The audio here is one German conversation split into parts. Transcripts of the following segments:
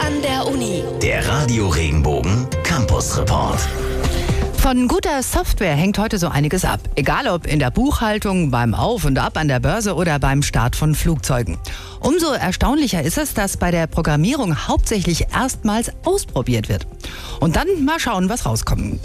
an der Uni. Der Radio Regenbogen Campus Report. Von guter Software hängt heute so einiges ab. Egal ob in der Buchhaltung, beim Auf und Ab an der Börse oder beim Start von Flugzeugen. Umso erstaunlicher ist es, dass bei der Programmierung hauptsächlich erstmals ausprobiert wird. Und dann mal schauen, was rauskommt.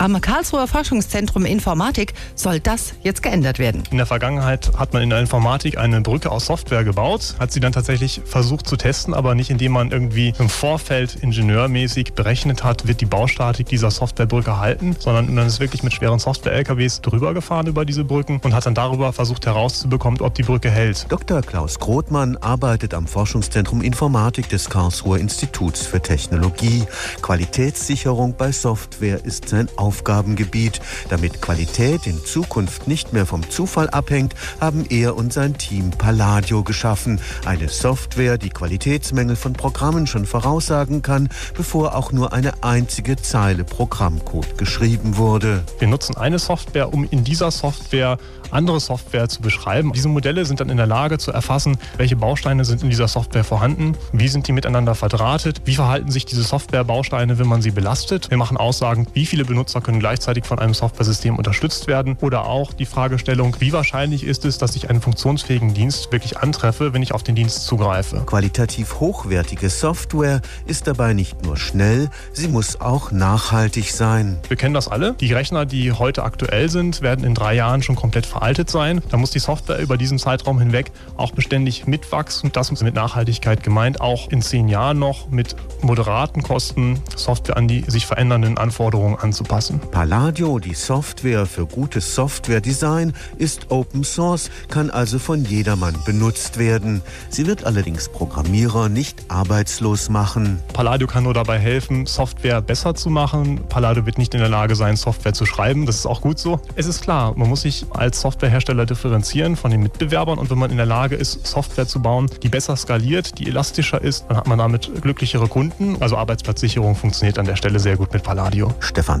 Am Karlsruher Forschungszentrum Informatik soll das jetzt geändert werden. In der Vergangenheit hat man in der Informatik eine Brücke aus Software gebaut, hat sie dann tatsächlich versucht zu testen, aber nicht indem man irgendwie im Vorfeld ingenieurmäßig berechnet hat, wird die Baustatik dieser Softwarebrücke halten, sondern man ist wirklich mit schweren Software-LKWs drüber gefahren über diese Brücken und hat dann darüber versucht herauszubekommen, ob die Brücke hält. Dr. Klaus Grothmann arbeitet am Forschungszentrum Informatik des Karlsruher Instituts für Technologie. Qualitätssicherung bei Software ist sein Aufgabe. Aufgabengebiet. Damit Qualität in Zukunft nicht mehr vom Zufall abhängt, haben er und sein Team Palladio geschaffen. Eine Software, die Qualitätsmängel von Programmen schon voraussagen kann, bevor auch nur eine einzige Zeile Programmcode geschrieben wurde. Wir nutzen eine Software, um in dieser Software andere Software zu beschreiben. Diese Modelle sind dann in der Lage zu erfassen, welche Bausteine sind in dieser Software vorhanden, wie sind die miteinander verdrahtet, wie verhalten sich diese Softwarebausteine, wenn man sie belastet. Wir machen Aussagen, wie viele Benutzer können gleichzeitig von einem Softwaresystem unterstützt werden oder auch die Fragestellung, wie wahrscheinlich ist es, dass ich einen funktionsfähigen Dienst wirklich antreffe, wenn ich auf den Dienst zugreife. Qualitativ hochwertige Software ist dabei nicht nur schnell, sie muss auch nachhaltig sein. Wir kennen das alle. Die Rechner, die heute aktuell sind, werden in drei Jahren schon komplett veraltet veraltet sein. Da muss die Software über diesen Zeitraum hinweg auch beständig mitwachsen. Das ist mit Nachhaltigkeit gemeint, auch in zehn Jahren noch mit moderaten Kosten Software an die sich verändernden Anforderungen anzupassen. Palladio, die Software für gutes Software-Design, ist Open Source, kann also von jedermann benutzt werden. Sie wird allerdings Programmierer nicht arbeitslos machen. Palladio kann nur dabei helfen, Software besser zu machen. Palladio wird nicht in der Lage sein, Software zu schreiben. Das ist auch gut so. Es ist klar, man muss sich als Software Softwarehersteller differenzieren von den Mitbewerbern und wenn man in der Lage ist, Software zu bauen, die besser skaliert, die elastischer ist, dann hat man damit glücklichere Kunden. Also Arbeitsplatzsicherung funktioniert an der Stelle sehr gut mit Palladio. Stefan